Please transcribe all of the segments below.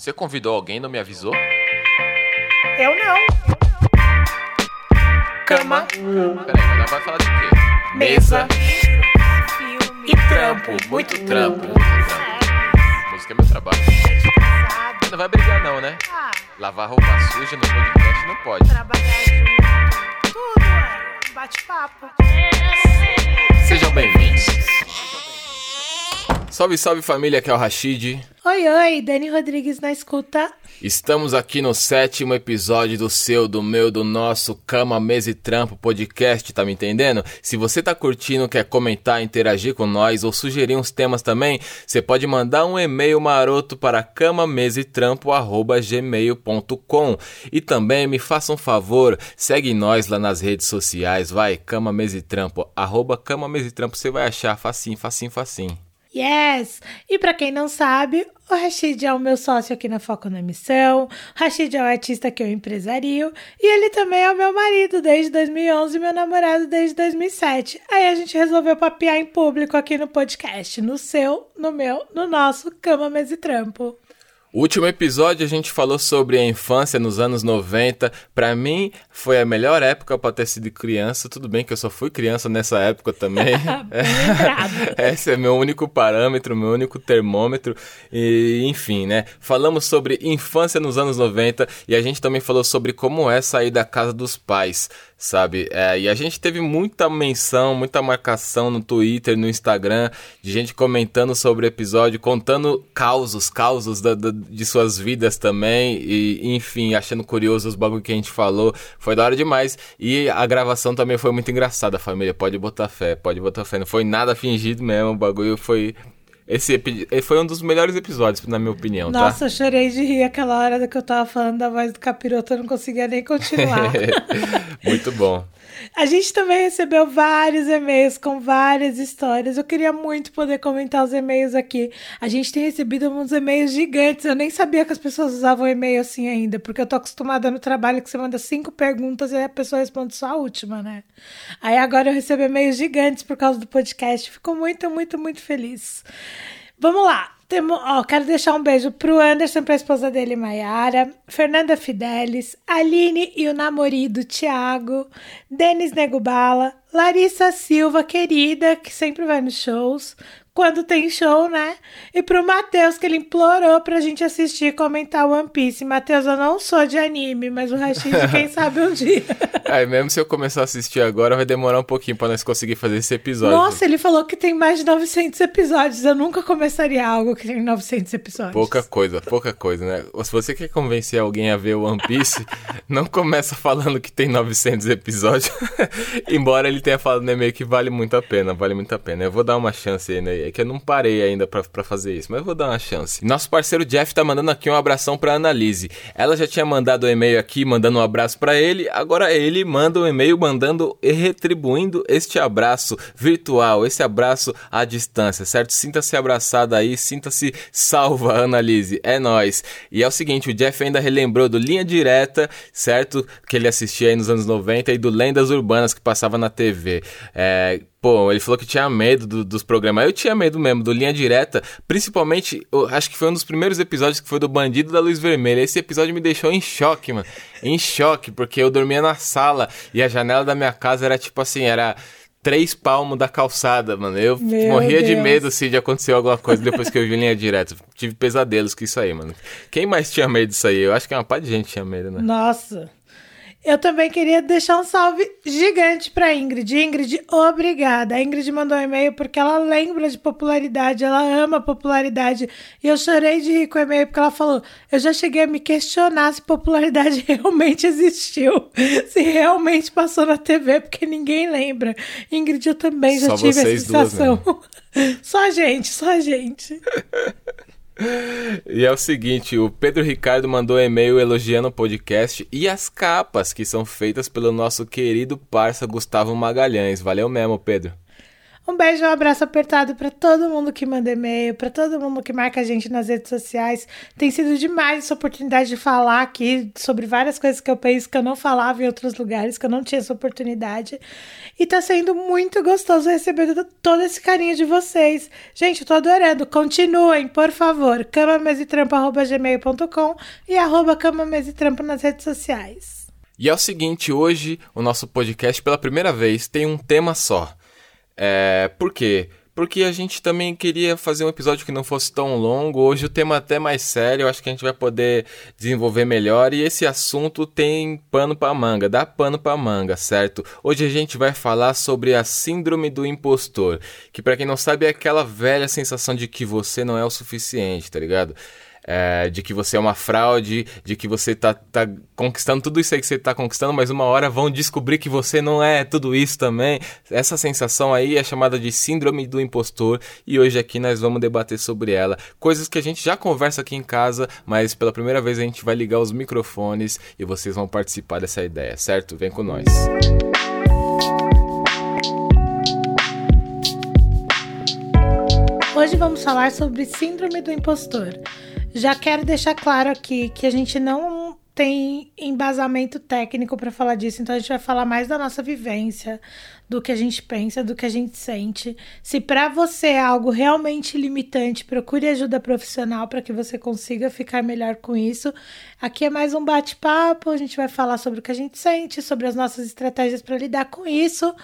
Você convidou alguém e não me avisou? Eu não. Cama, Peraí, mas ela vai falar de quê? mesa Filme, e trampo. Muito trampo. Muito trampo. Música é meu trabalho. Não vai brigar não, né? Ah, Lavar roupa suja no podcast não pode. trabalhar junto. Tudo é bate-papo. Sejam bem-vindos. Salve, salve família, aqui é o Rashid. Oi, oi, Dani Rodrigues na escuta. Estamos aqui no sétimo episódio do seu, do meu, do nosso Cama, Mesa e Trampo podcast, tá me entendendo? Se você tá curtindo, quer comentar, interagir com nós ou sugerir uns temas também, você pode mandar um e-mail maroto para camamesetrampo@gmail.com. E também me faça um favor, segue nós lá nas redes sociais, vai, Cama, Mesa e Trampo, arroba Cama, Mesa e Trampo, você vai achar facinho, facinho, facinho. Yes! E pra quem não sabe, o Rashid é o meu sócio aqui na Foco na Missão, o Rashid é o artista que eu empresario e ele também é o meu marido desde 2011 e meu namorado desde 2007. Aí a gente resolveu papear em público aqui no podcast, no seu, no meu, no nosso Cama, Mesa e Trampo. O último episódio a gente falou sobre a infância nos anos 90. Pra mim, foi a melhor época pra ter sido criança. Tudo bem que eu só fui criança nessa época também. Esse é meu único parâmetro, meu único termômetro. E, enfim, né? Falamos sobre infância nos anos 90 e a gente também falou sobre como é sair da casa dos pais, sabe? É, e a gente teve muita menção, muita marcação no Twitter, no Instagram, de gente comentando sobre o episódio, contando causos, causos da- da- de suas vidas também. E, enfim, achando curioso os bagulho que a gente falou. Foi da hora demais. E a gravação também foi muito engraçada, família. Pode botar fé, pode botar fé. Não foi nada fingido mesmo, o bagulho foi. Esse foi um dos melhores episódios, na minha opinião, tá? Nossa, eu chorei de rir aquela hora que eu tava falando da voz do capiroto, eu não conseguia nem continuar. Muito bom. A gente também recebeu vários e-mails com várias histórias. Eu queria muito poder comentar os e-mails aqui. A gente tem recebido uns e-mails gigantes. Eu nem sabia que as pessoas usavam e-mail assim ainda, porque eu tô acostumada no trabalho que você manda cinco perguntas e a pessoa responde só a última, né? Aí agora eu recebo e-mails gigantes por causa do podcast. Fico muito, muito, muito feliz. Vamos lá. Temo, ó, quero deixar um beijo pro Anderson, pra esposa dele, Maiara, Fernanda Fidelis, Aline e o namorido Thiago, Denis Negubala, Larissa Silva, querida, que sempre vai nos shows, quando tem show, né? E pro Matheus, que ele implorou pra gente assistir e comentar One Piece. Matheus, eu não sou de anime, mas o Rashid, quem sabe um dia. Aí, mesmo se eu começar a assistir agora, vai demorar um pouquinho pra nós conseguir fazer esse episódio. Nossa, ele falou que tem mais de 900 episódios. Eu nunca começaria algo que tem 900 episódios. Pouca coisa, pouca coisa, né? Se você quer convencer alguém a ver One Piece, não começa falando que tem 900 episódios. Embora ele tenha falado no e-mail que vale muito a pena, vale muito a pena. Eu vou dar uma chance aí, né? É que eu não parei ainda pra fazer isso, mas vou dar uma chance. Nosso parceiro Jeff tá mandando aqui um abração pra Annalise. Ela já tinha mandado um e-mail aqui, mandando um abraço pra ele. Agora ele manda um e-mail mandando e retribuindo este abraço virtual, esse abraço à distância, certo? Sinta-se abraçada aí, sinta-se salva, Annalise. É nóis. E é o seguinte, o Jeff ainda relembrou do Linha Direta, certo? Que ele assistia aí nos anos 90 e do Lendas Urbanas que passava na TV. É, Pô, ele falou que tinha medo do- dos programas. Eu tinha medo mesmo, do Linha Direta. Principalmente, acho que foi um dos primeiros episódios que foi do Bandido da Luz Vermelha. Esse episódio me deixou em choque, mano. Em choque, porque eu dormia na sala e a janela da minha casa era tipo assim, era três palmos da calçada, mano. Eu Meu morria de Deus. medo assim, de acontecer alguma coisa depois que eu vi Linha Direta. Tive pesadelos com isso aí, mano. Quem mais tinha medo disso aí? Eu acho que uma par de gente tinha medo, né? Nossa. Eu também queria deixar um salve gigante pra Ingrid. Ingrid, obrigada. A Ingrid mandou um e-mail porque ela lembra de popularidade, ela ama popularidade. E eu chorei de rir com o e-mail porque ela falou: Eu já cheguei a me questionar se popularidade realmente existiu, se realmente passou na TV, porque ninguém lembra. Ingrid, eu também já Só tive vocês essa duas, sensação. Só a gente, só a gente. E é o seguinte, o Pedro Ricardo mandou um e-mail elogiando o podcast e as capas que são feitas pelo nosso querido parça Gustavo Magalhães. Valeu mesmo, Pedro. Um beijo, um abraço apertado para todo mundo que manda e-mail, para todo mundo que marca a gente nas redes sociais. Tem sido demais essa oportunidade de falar aqui sobre várias coisas que eu penso que eu não falava em outros lugares, que eu não tinha essa oportunidade. E tá sendo muito gostoso receber todo esse carinho de vocês. Gente, eu tô adorando. Continuem, por favor. camamesitrampo.gmail.com e arroba camamesitrampo nas redes sociais. E é o seguinte, hoje o nosso podcast, pela primeira vez, tem um tema só. É, por quê? Porque a gente também queria fazer um episódio que não fosse tão longo. Hoje o tema é até mais sério, eu acho que a gente vai poder desenvolver melhor. E esse assunto tem pano para manga, dá pano para manga, certo? Hoje a gente vai falar sobre a síndrome do impostor, que para quem não sabe é aquela velha sensação de que você não é o suficiente, tá ligado? É, de que você é uma fraude, de que você tá, tá conquistando tudo isso aí que você tá conquistando, mas uma hora vão descobrir que você não é tudo isso também. Essa sensação aí é chamada de síndrome do impostor e hoje aqui nós vamos debater sobre ela. Coisas que a gente já conversa aqui em casa, mas pela primeira vez a gente vai ligar os microfones e vocês vão participar dessa ideia, certo? Vem com nós. Hoje vamos falar sobre síndrome do impostor. Já quero deixar claro aqui que a gente não tem embasamento técnico para falar disso, então a gente vai falar mais da nossa vivência, do que a gente pensa, do que a gente sente. Se para você é algo realmente limitante, procure ajuda profissional para que você consiga ficar melhor com isso. Aqui é mais um bate-papo, a gente vai falar sobre o que a gente sente, sobre as nossas estratégias para lidar com isso.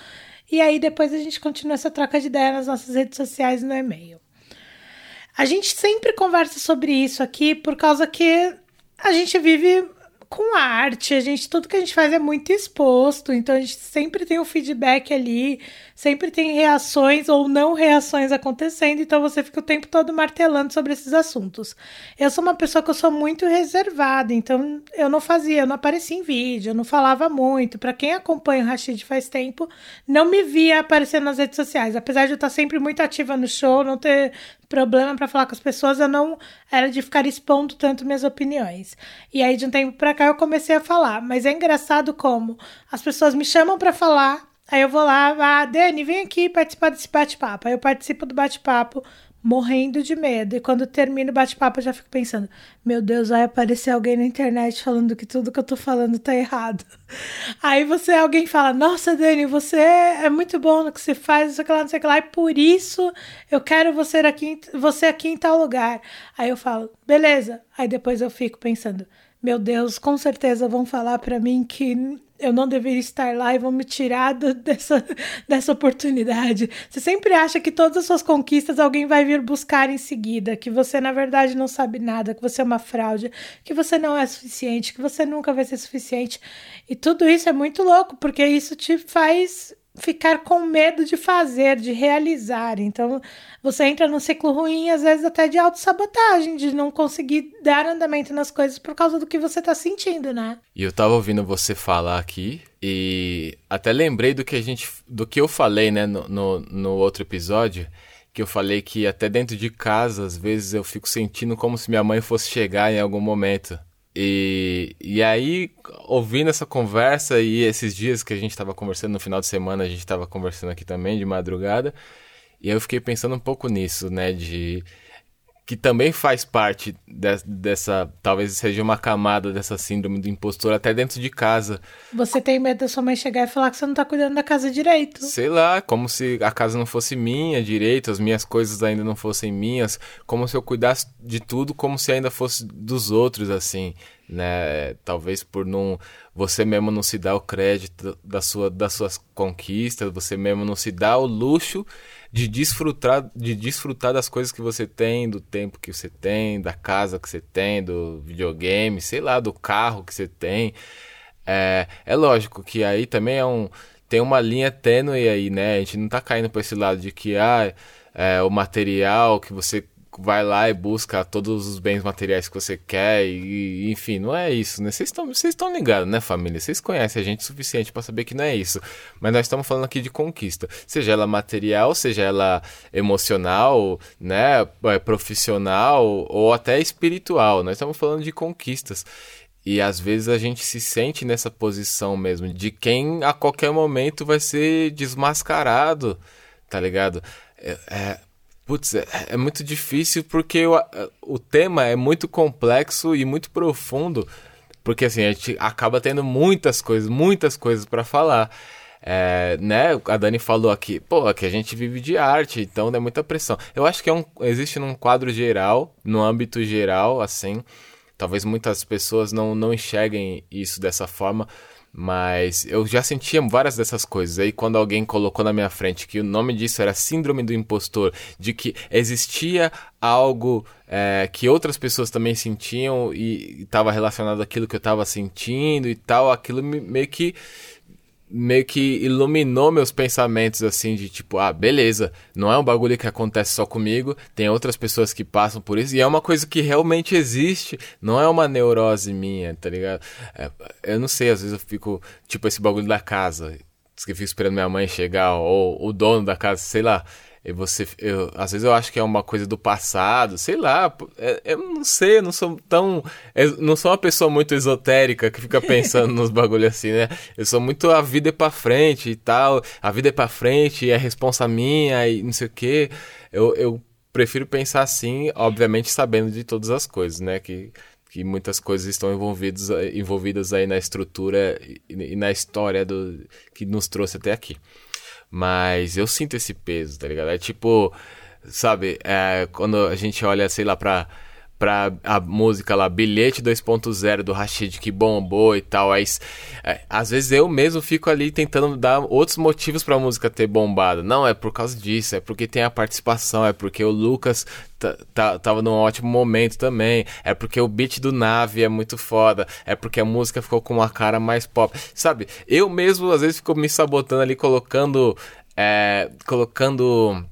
E aí depois a gente continua essa troca de ideia nas nossas redes sociais e no e-mail. A gente sempre conversa sobre isso aqui por causa que a gente vive com arte, a gente tudo que a gente faz é muito exposto, então a gente sempre tem um feedback ali, sempre tem reações ou não reações acontecendo, então você fica o tempo todo martelando sobre esses assuntos. Eu sou uma pessoa que eu sou muito reservada, então eu não fazia, eu não aparecia em vídeo, eu não falava muito. Para quem acompanha o Rashid faz tempo, não me via aparecendo nas redes sociais, apesar de eu estar sempre muito ativa no show, não ter problema para falar com as pessoas, eu não era de ficar expondo tanto minhas opiniões. E aí de um tempo para cá eu comecei a falar, mas é engraçado como as pessoas me chamam para falar, aí eu vou lá, ah, Dani, vem aqui participar desse bate-papo. Aí eu participo do bate-papo, morrendo de medo. E quando termino o bate-papo, eu já fico pensando: meu Deus, vai aparecer alguém na internet falando que tudo que eu tô falando tá errado. Aí você, alguém fala: Nossa, Dani, você é muito bom no que você faz, não sei o que lá, não sei o que lá, e por isso eu quero você aqui, você aqui em tal lugar. Aí eu falo: Beleza. Aí depois eu fico pensando: Meu Deus, com certeza vão falar para mim que eu não deveria estar lá e vão me tirar do, dessa, dessa oportunidade. Você sempre acha que todas as suas conquistas alguém vai vir buscar em seguida, que você na verdade não sabe nada, que você é uma fraude, que você não é suficiente, que você nunca vai ser suficiente. E tudo isso é muito louco, porque isso te faz ficar com medo de fazer, de realizar. Então, você entra num ciclo ruim, às vezes até de autossabotagem, de não conseguir dar andamento nas coisas por causa do que você tá sentindo, né? E eu tava ouvindo você falar aqui e até lembrei do que a gente do que eu falei, né, no, no, no outro episódio, que eu falei que até dentro de casa, às vezes eu fico sentindo como se minha mãe fosse chegar em algum momento. E, e aí, ouvindo essa conversa e esses dias que a gente estava conversando no final de semana, a gente estava conversando aqui também de madrugada, e eu fiquei pensando um pouco nisso, né? De que também faz parte de, dessa, talvez seja uma camada dessa síndrome do impostor até dentro de casa. Você tem medo da sua mãe chegar e falar que você não tá cuidando da casa direito. Sei lá, como se a casa não fosse minha direito, as minhas coisas ainda não fossem minhas, como se eu cuidasse de tudo como se ainda fosse dos outros, assim, né? Talvez por não você mesmo não se dar o crédito da sua, das suas conquistas, você mesmo não se dá o luxo de desfrutar, de desfrutar das coisas que você tem, do tempo que você tem, da casa que você tem, do videogame, sei lá, do carro que você tem. É, é lógico que aí também é um, tem uma linha tênue aí, né? A gente não tá caindo para esse lado de que ah, é, o material que você vai lá e busca todos os bens materiais que você quer e, enfim, não é isso, né? Vocês estão vocês estão ligados, né, família? Vocês conhecem a gente suficiente para saber que não é isso. Mas nós estamos falando aqui de conquista, seja ela material, seja ela emocional, né, é, profissional ou até espiritual. Nós estamos falando de conquistas. E às vezes a gente se sente nessa posição mesmo de quem a qualquer momento vai ser desmascarado tá ligado? É, é, putz, é, é muito difícil porque o, o tema é muito complexo e muito profundo. Porque assim, a gente acaba tendo muitas coisas, muitas coisas para falar. É, né, a Dani falou aqui, pô, que a gente vive de arte, então é muita pressão. Eu acho que é um, existe num quadro geral, no âmbito geral, assim, talvez muitas pessoas não, não enxerguem isso dessa forma, mas eu já sentia várias dessas coisas. Aí quando alguém colocou na minha frente que o nome disso era síndrome do impostor, de que existia algo é, que outras pessoas também sentiam e estava relacionado àquilo que eu estava sentindo e tal, aquilo me, meio que meio que iluminou meus pensamentos assim de tipo, ah, beleza, não é um bagulho que acontece só comigo, tem outras pessoas que passam por isso e é uma coisa que realmente existe, não é uma neurose minha, tá ligado? É, eu não sei, às vezes eu fico, tipo, esse bagulho da casa, que eu fico esperando minha mãe chegar ou o dono da casa, sei lá. E você, eu, às vezes eu acho que é uma coisa do passado, sei lá, é, eu não sei, eu não sou tão, eu não sou uma pessoa muito esotérica que fica pensando nos bagulhos assim, né? Eu sou muito a vida é para frente e tal, a vida é para frente, é responsa minha e não sei o quê. Eu, eu prefiro pensar assim, obviamente sabendo de todas as coisas, né? Que, que muitas coisas estão envolvidas, envolvidas aí na estrutura e, e na história do que nos trouxe até aqui. Mas eu sinto esse peso, tá ligado? É tipo, sabe, é, quando a gente olha, sei lá, pra, pra a música lá, Bilhete 2.0 do Rashid que bombou e tal. Aí, é, às vezes eu mesmo fico ali tentando dar outros motivos pra música ter bombado. Não, é por causa disso, é porque tem a participação, é porque o Lucas tava num ótimo momento também. É porque o beat do Nave é muito foda. É porque a música ficou com uma cara mais pop. Sabe, eu mesmo às vezes fico me sabotando ali, colocando. É, colocando.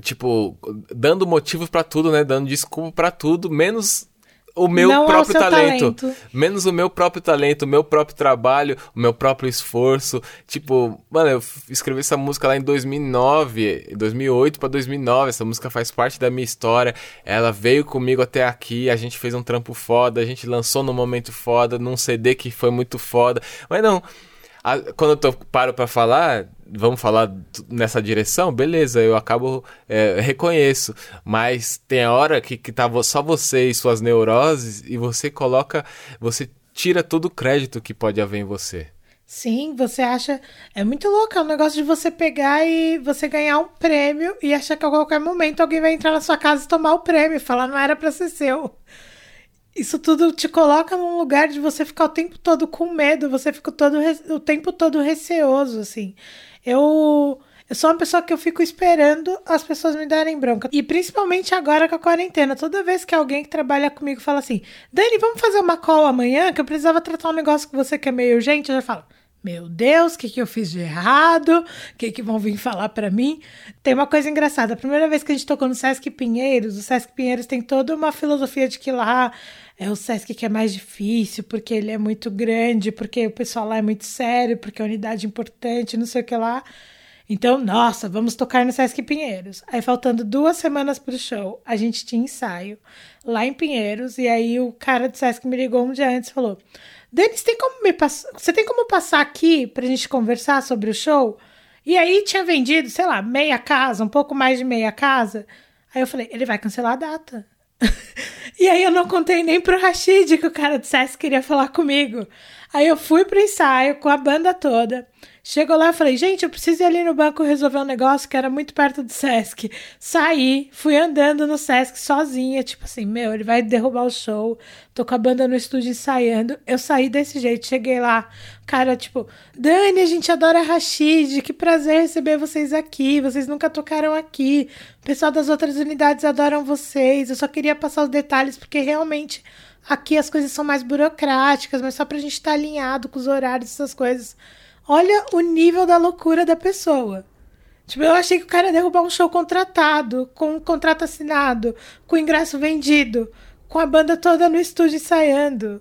Tipo, dando motivos para tudo, né? Dando desculpa para tudo, menos o meu Não próprio talento. talento. Menos o meu próprio talento, o meu próprio trabalho, o meu próprio esforço. Tipo, mano, eu escrevi essa música lá em 2009, 2008 para 2009. Essa música faz parte da minha história. Ela veio comigo até aqui, a gente fez um trampo foda, a gente lançou num momento foda, num CD que foi muito foda. Mas não, a, quando eu tô, paro para falar, vamos falar nessa direção, beleza, eu acabo, é, reconheço. Mas tem a hora que, que tá só você e suas neuroses e você coloca, você tira todo o crédito que pode haver em você. Sim, você acha. É muito louco, é um negócio de você pegar e você ganhar um prêmio e achar que a qualquer momento alguém vai entrar na sua casa e tomar o prêmio, e falar não era pra ser seu. Isso tudo te coloca num lugar de você ficar o tempo todo com medo, você fica todo, o tempo todo receoso, assim. Eu, eu sou uma pessoa que eu fico esperando as pessoas me darem bronca. E principalmente agora com a quarentena. Toda vez que alguém que trabalha comigo fala assim: Dani, vamos fazer uma call amanhã que eu precisava tratar um negócio com você que é meio urgente, eu já falo. Meu Deus, o que, que eu fiz de errado? O que, que vão vir falar para mim? Tem uma coisa engraçada. A primeira vez que a gente tocou no Sesc Pinheiros, o Sesc Pinheiros tem toda uma filosofia de que lá é o Sesc que é mais difícil, porque ele é muito grande, porque o pessoal lá é muito sério, porque a unidade é importante, não sei o que lá. Então, nossa, vamos tocar no Sesc Pinheiros. Aí, faltando duas semanas pro show, a gente tinha ensaio lá em Pinheiros, e aí o cara do Sesc me ligou um dia antes e falou: Denis, tem como me você tem como passar aqui pra gente conversar sobre o show? E aí tinha vendido, sei lá, meia casa, um pouco mais de meia casa. Aí eu falei, ele vai cancelar a data. e aí eu não contei nem pro Rashid que o cara do SESC queria falar comigo. Aí eu fui pro ensaio com a banda toda. Chegou lá e falei, gente, eu preciso ir ali no banco resolver um negócio que era muito perto do Sesc. Saí, fui andando no Sesc sozinha, tipo assim, meu, ele vai derrubar o show. Tô com a banda no estúdio ensaiando. Eu saí desse jeito, cheguei lá, cara, tipo, Dani, a gente adora Rashid, que prazer receber vocês aqui. Vocês nunca tocaram aqui. O pessoal das outras unidades adoram vocês. Eu só queria passar os detalhes porque realmente aqui as coisas são mais burocráticas, mas só pra gente estar tá alinhado com os horários, essas coisas. Olha o nível da loucura da pessoa. Tipo, eu achei que o cara ia derrubar um show contratado, com um contrato assinado, com o ingresso vendido, com a banda toda no estúdio ensaiando.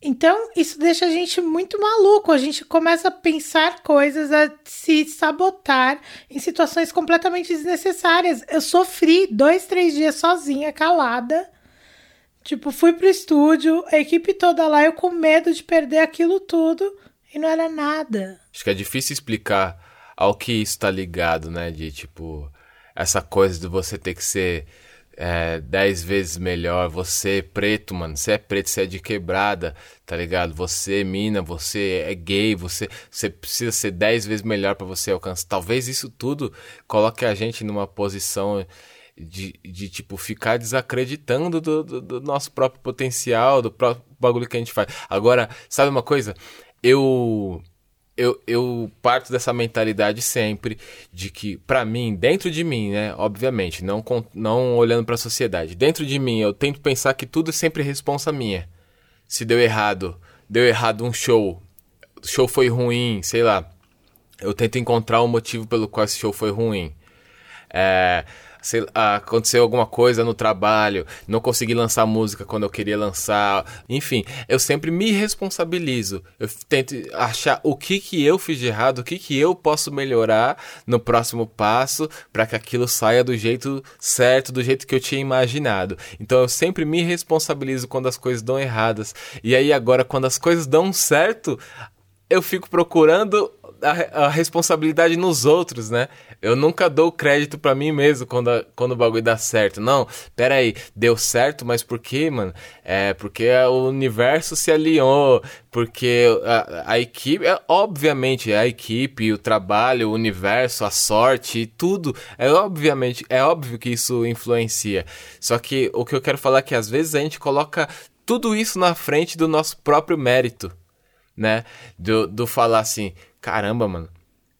Então, isso deixa a gente muito maluco. A gente começa a pensar coisas, a se sabotar em situações completamente desnecessárias. Eu sofri dois, três dias sozinha, calada. Tipo, fui pro estúdio, a equipe toda lá, eu com medo de perder aquilo tudo e não era nada. Acho que é difícil explicar ao que isso tá ligado, né? De tipo, essa coisa de você ter que ser é, dez vezes melhor. Você preto, mano. Você é preto, você é de quebrada, tá ligado? Você é mina, você é gay, você, você precisa ser dez vezes melhor para você alcançar. Talvez isso tudo coloque a gente numa posição de, de tipo, ficar desacreditando do, do, do nosso próprio potencial, do próprio bagulho que a gente faz. Agora, sabe uma coisa? Eu eu, eu parto dessa mentalidade sempre de que, para mim, dentro de mim, né? Obviamente, não, não olhando para a sociedade, dentro de mim, eu tento pensar que tudo é sempre responsa minha. Se deu errado, deu errado um show, o show foi ruim, sei lá. Eu tento encontrar o motivo pelo qual esse show foi ruim. É, sei, aconteceu alguma coisa no trabalho, não consegui lançar música quando eu queria lançar, enfim, eu sempre me responsabilizo. Eu tento achar o que que eu fiz de errado, o que que eu posso melhorar no próximo passo para que aquilo saia do jeito certo, do jeito que eu tinha imaginado. Então eu sempre me responsabilizo quando as coisas dão erradas. E aí agora quando as coisas dão certo, eu fico procurando a, a, responsabilidade nos outros, né? Eu nunca dou crédito para mim mesmo quando, a, quando o bagulho dá certo. Não, pera aí, deu certo, mas por quê, mano? É porque o universo se alinhou, porque a, a equipe, é, obviamente, a equipe, o trabalho, o universo, a sorte, tudo, é obviamente, é óbvio que isso influencia. Só que o que eu quero falar é que às vezes a gente coloca tudo isso na frente do nosso próprio mérito, né? Do, do falar assim, caramba, mano,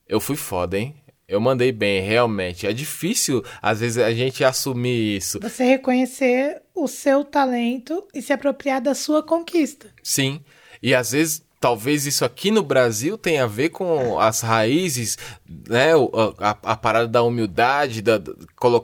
eu fui foda, hein? Eu mandei bem, realmente. É difícil, às vezes, a gente assumir isso. Você reconhecer o seu talento e se apropriar da sua conquista. Sim. E às vezes talvez isso aqui no Brasil tenha a ver com as raízes, né? A, a, parada da humildade, da,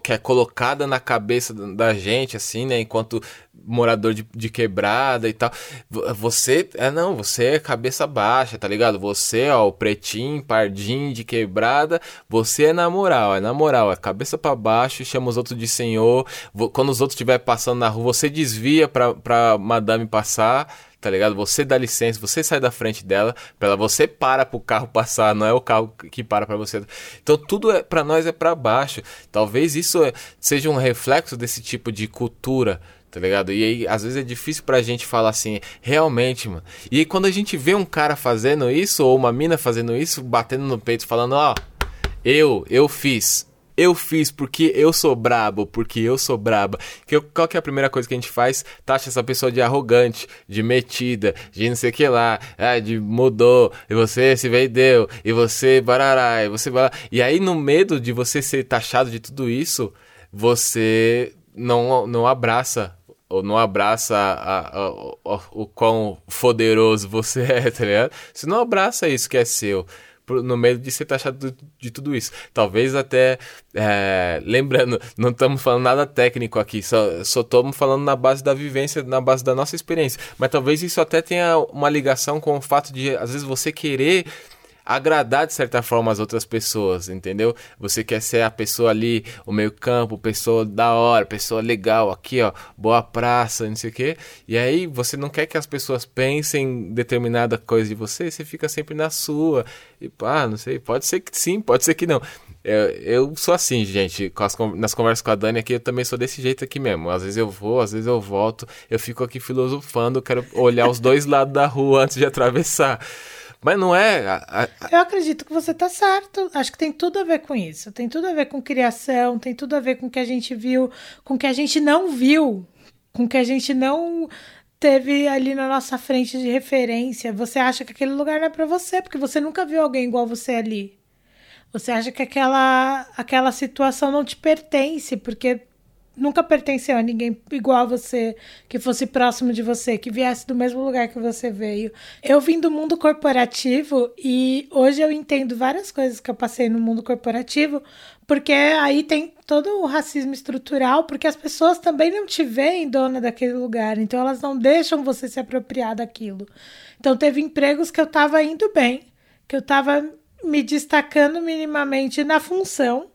que é colocada na cabeça da gente, assim, né? Enquanto morador de, de quebrada e tal. Você, é não, você é cabeça baixa, tá ligado? Você, ó, o pretinho, pardinho de quebrada, você é na moral, é na moral, é cabeça para baixo, chama os outros de senhor. Quando os outros estiver passando na rua, você desvia pra, pra madame passar tá ligado? Você dá licença, você sai da frente dela, para você para pro carro passar, não é o carro que para para você. Então tudo é para nós é para baixo. Talvez isso é, seja um reflexo desse tipo de cultura tá ligado? E aí, às vezes é difícil pra gente falar assim, realmente, mano. E aí, quando a gente vê um cara fazendo isso, ou uma mina fazendo isso, batendo no peito, falando, ó, eu, eu fiz. Eu fiz porque eu sou brabo, porque eu sou braba. Que, qual que é a primeira coisa que a gente faz? Taxa essa pessoa de arrogante, de metida, de não sei o que lá, é, de mudou, e você se vendeu, e você barará, e você barará. E aí, no medo de você ser taxado de tudo isso, você não, não abraça ou não abraça a, a, a, o quão poderoso você é, tá ligado? Você não abraça isso que é seu no meio de ser taxado de tudo isso. Talvez até, é, lembrando, não estamos falando nada técnico aqui, só estamos falando na base da vivência, na base da nossa experiência. Mas talvez isso até tenha uma ligação com o fato de, às vezes, você querer agradar de certa forma as outras pessoas, entendeu? Você quer ser a pessoa ali, o meio campo, pessoa da hora, pessoa legal, aqui ó, boa praça, não sei o quê. E aí você não quer que as pessoas pensem determinada coisa de você, você fica sempre na sua. E pá, não sei, pode ser que sim, pode ser que não. Eu, eu sou assim, gente, as, nas conversas com a Dani aqui, eu também sou desse jeito aqui mesmo. Às vezes eu vou, às vezes eu volto, eu fico aqui filosofando, quero olhar os dois lados da rua antes de atravessar. Mas não é. A, a... Eu acredito que você tá certo. Acho que tem tudo a ver com isso. Tem tudo a ver com criação, tem tudo a ver com o que a gente viu, com o que a gente não viu, com o que a gente não teve ali na nossa frente de referência. Você acha que aquele lugar não é para você, porque você nunca viu alguém igual você ali. Você acha que aquela, aquela situação não te pertence, porque nunca pertenceu a ninguém igual a você, que fosse próximo de você, que viesse do mesmo lugar que você veio. Eu vim do mundo corporativo e hoje eu entendo várias coisas que eu passei no mundo corporativo, porque aí tem todo o racismo estrutural, porque as pessoas também não te veem dona daquele lugar, então elas não deixam você se apropriar daquilo. Então teve empregos que eu estava indo bem, que eu estava me destacando minimamente na função,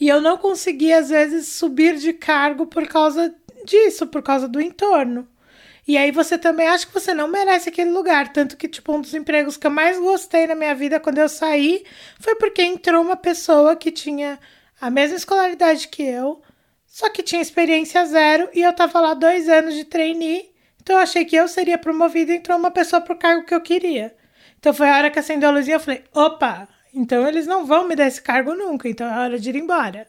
e eu não conseguia, às vezes, subir de cargo por causa disso, por causa do entorno. E aí você também acha que você não merece aquele lugar. Tanto que, tipo, um dos empregos que eu mais gostei na minha vida quando eu saí foi porque entrou uma pessoa que tinha a mesma escolaridade que eu, só que tinha experiência zero e eu tava lá dois anos de trainee. Então eu achei que eu seria promovida e entrou uma pessoa pro cargo que eu queria. Então foi a hora que acendeu a luzinha, eu falei, opa, então eles não vão me dar esse cargo nunca, então é hora de ir embora.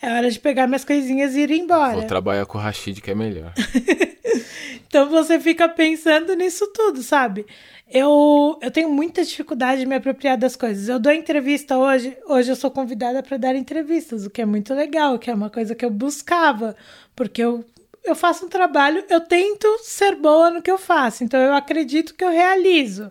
É hora de pegar minhas coisinhas e ir embora. Vou trabalhar com o Rashid, que é melhor. Então você fica pensando nisso tudo, sabe? Eu, eu tenho muita dificuldade de me apropriar das coisas. Eu dou entrevista hoje, hoje eu sou convidada para dar entrevistas, o que é muito legal, que é uma coisa que eu buscava, porque eu, eu faço um trabalho, eu tento ser boa no que eu faço, então eu acredito que eu realizo.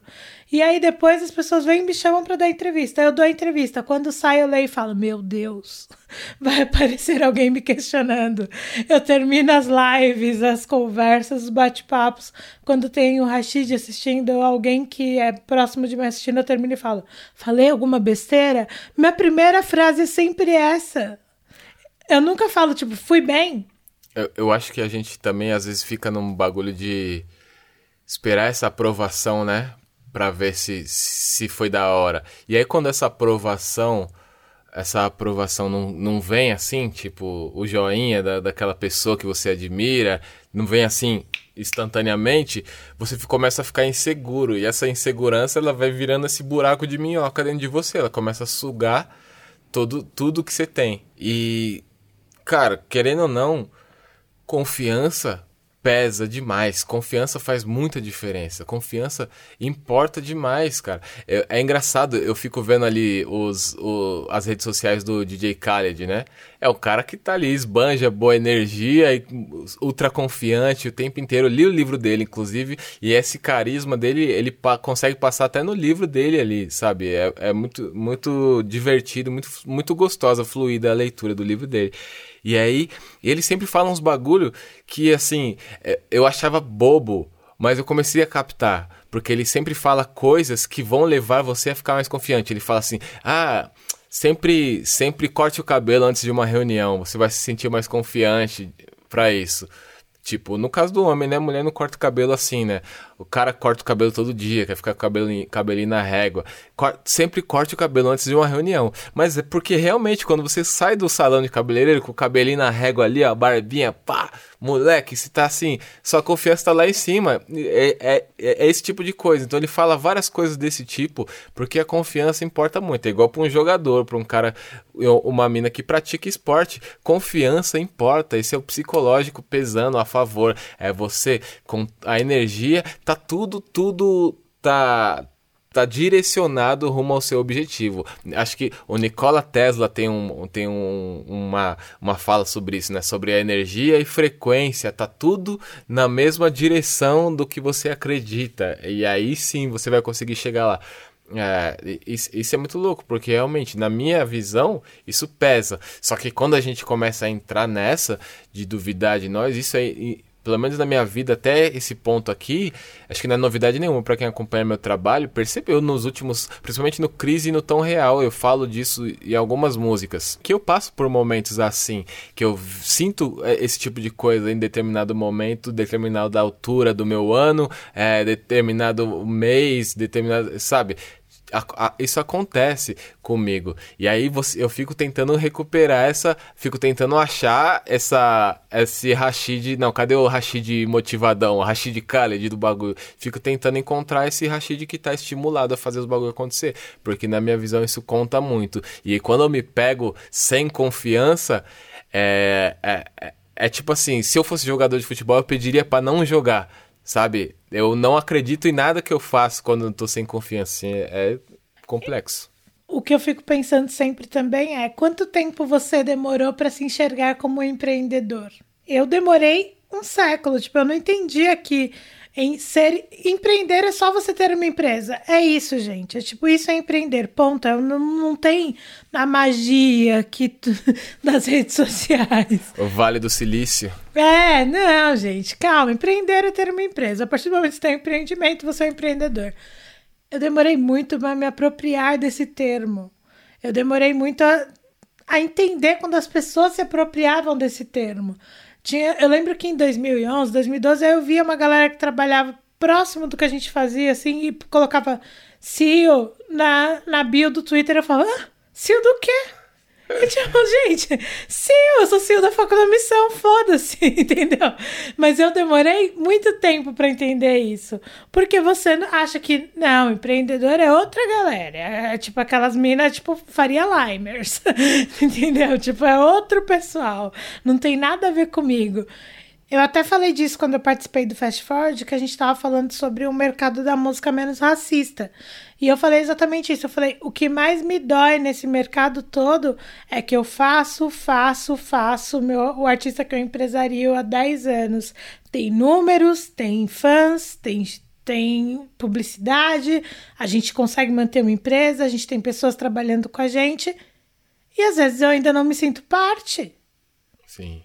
E aí depois as pessoas vêm e me chamam para dar entrevista. Eu dou a entrevista. Quando sai, eu leio e falo: Meu Deus, vai aparecer alguém me questionando. Eu termino as lives, as conversas, os bate-papos. Quando tem o Rashid assistindo, ou alguém que é próximo de mim assistindo, eu termino e falo: Falei alguma besteira? Minha primeira frase é sempre essa. Eu nunca falo, tipo, fui bem. Eu, eu acho que a gente também às vezes fica num bagulho de esperar essa aprovação, né? Pra ver se, se foi da hora. E aí quando essa aprovação, essa aprovação não, não vem assim, tipo, o joinha da, daquela pessoa que você admira, não vem assim instantaneamente, você começa a ficar inseguro. E essa insegurança, ela vai virando esse buraco de minhoca dentro de você. Ela começa a sugar todo, tudo que você tem. E, cara, querendo ou não, confiança pesa demais. Confiança faz muita diferença. Confiança importa demais, cara. É, é engraçado, eu fico vendo ali os, o- as redes sociais do DJ Khaled, né? É o cara que tá ali, esbanja boa energia e ultra confiante o tempo inteiro. Eu li o livro dele, inclusive, e esse carisma dele, ele pa- consegue passar até no livro dele ali, sabe? É, é muito, muito divertido, muito, muito gostosa, fluida a leitura do livro dele. E aí, ele sempre fala uns bagulho que, assim, é, eu achava bobo, mas eu comecei a captar. Porque ele sempre fala coisas que vão levar você a ficar mais confiante. Ele fala assim, ah, sempre, sempre corte o cabelo antes de uma reunião. Você vai se sentir mais confiante pra isso. Tipo, no caso do homem, né? Mulher não corta o cabelo assim, né? O cara corta o cabelo todo dia, quer ficar com o cabelinho, cabelinho na régua. Sempre corte o cabelo antes de uma reunião. Mas é porque realmente, quando você sai do salão de cabeleireiro com o cabelinho na régua ali, ó, a barbinha, pá, moleque, se tá assim, sua confiança tá lá em cima. É, é, é esse tipo de coisa. Então ele fala várias coisas desse tipo, porque a confiança importa muito. É igual pra um jogador, pra um cara, uma mina que pratica esporte. Confiança importa. Esse é o psicológico pesando a favor. É você com a energia, tá tudo, tudo tá tá direcionado rumo ao seu objetivo. Acho que o Nikola Tesla tem, um, tem um, uma, uma fala sobre isso, né? Sobre a energia e frequência. Tá tudo na mesma direção do que você acredita. E aí sim você vai conseguir chegar lá. É, isso, é muito louco, porque realmente, na minha visão, isso pesa. Só que quando a gente começa a entrar nessa de duvidar de nós, isso aí pelo menos na minha vida, até esse ponto aqui, acho que não é novidade nenhuma para quem acompanha meu trabalho, percebeu nos últimos, principalmente no Crise e no Tão Real, eu falo disso em algumas músicas, que eu passo por momentos assim, que eu sinto esse tipo de coisa em determinado momento, determinada altura do meu ano, é, determinado mês, determinado, sabe? A, a, isso acontece comigo. E aí você, eu fico tentando recuperar essa. Fico tentando achar essa. Esse Rashid. Não, cadê o Rashid motivadão? O Rashid Khaled do bagulho. Fico tentando encontrar esse Rashid que tá estimulado a fazer os bagulho acontecer. Porque na minha visão isso conta muito. E quando eu me pego sem confiança, é, é, é, é tipo assim: se eu fosse jogador de futebol, eu pediria para não jogar sabe? Eu não acredito em nada que eu faço quando eu tô sem confiança. É complexo. O que eu fico pensando sempre também é quanto tempo você demorou para se enxergar como empreendedor? Eu demorei um século, tipo, eu não entendia que em ser empreender é só você ter uma empresa. É isso, gente. É tipo, isso é empreender. Ponto. Não, não tem a magia que tu, das redes sociais. O Vale do Silício. É, não, gente, calma. Empreender é ter uma empresa. A partir do momento que você tem um empreendimento, você é um empreendedor. Eu demorei muito para me apropriar desse termo. Eu demorei muito a, a entender quando as pessoas se apropriavam desse termo. Tinha, eu lembro que em 2011, 2012, eu via uma galera que trabalhava próximo do que a gente fazia, assim, e colocava CEO na, na bio do Twitter. Eu falava, ah, CEO do quê? Eu tipo, gente, sim, eu sou CEO da Foco da Missão, foda-se, entendeu? Mas eu demorei muito tempo pra entender isso. Porque você acha que, não, empreendedor é outra galera. É tipo aquelas minas, tipo, Faria Limers, entendeu? Tipo, é outro pessoal. Não tem nada a ver comigo. Eu até falei disso quando eu participei do Fast Forward, que a gente estava falando sobre o mercado da música menos racista. E eu falei exatamente isso. Eu falei: o que mais me dói nesse mercado todo é que eu faço, faço, faço. Meu, o artista que eu empresario há 10 anos tem números, tem fãs, tem, tem publicidade, a gente consegue manter uma empresa, a gente tem pessoas trabalhando com a gente. E às vezes eu ainda não me sinto parte. Sim.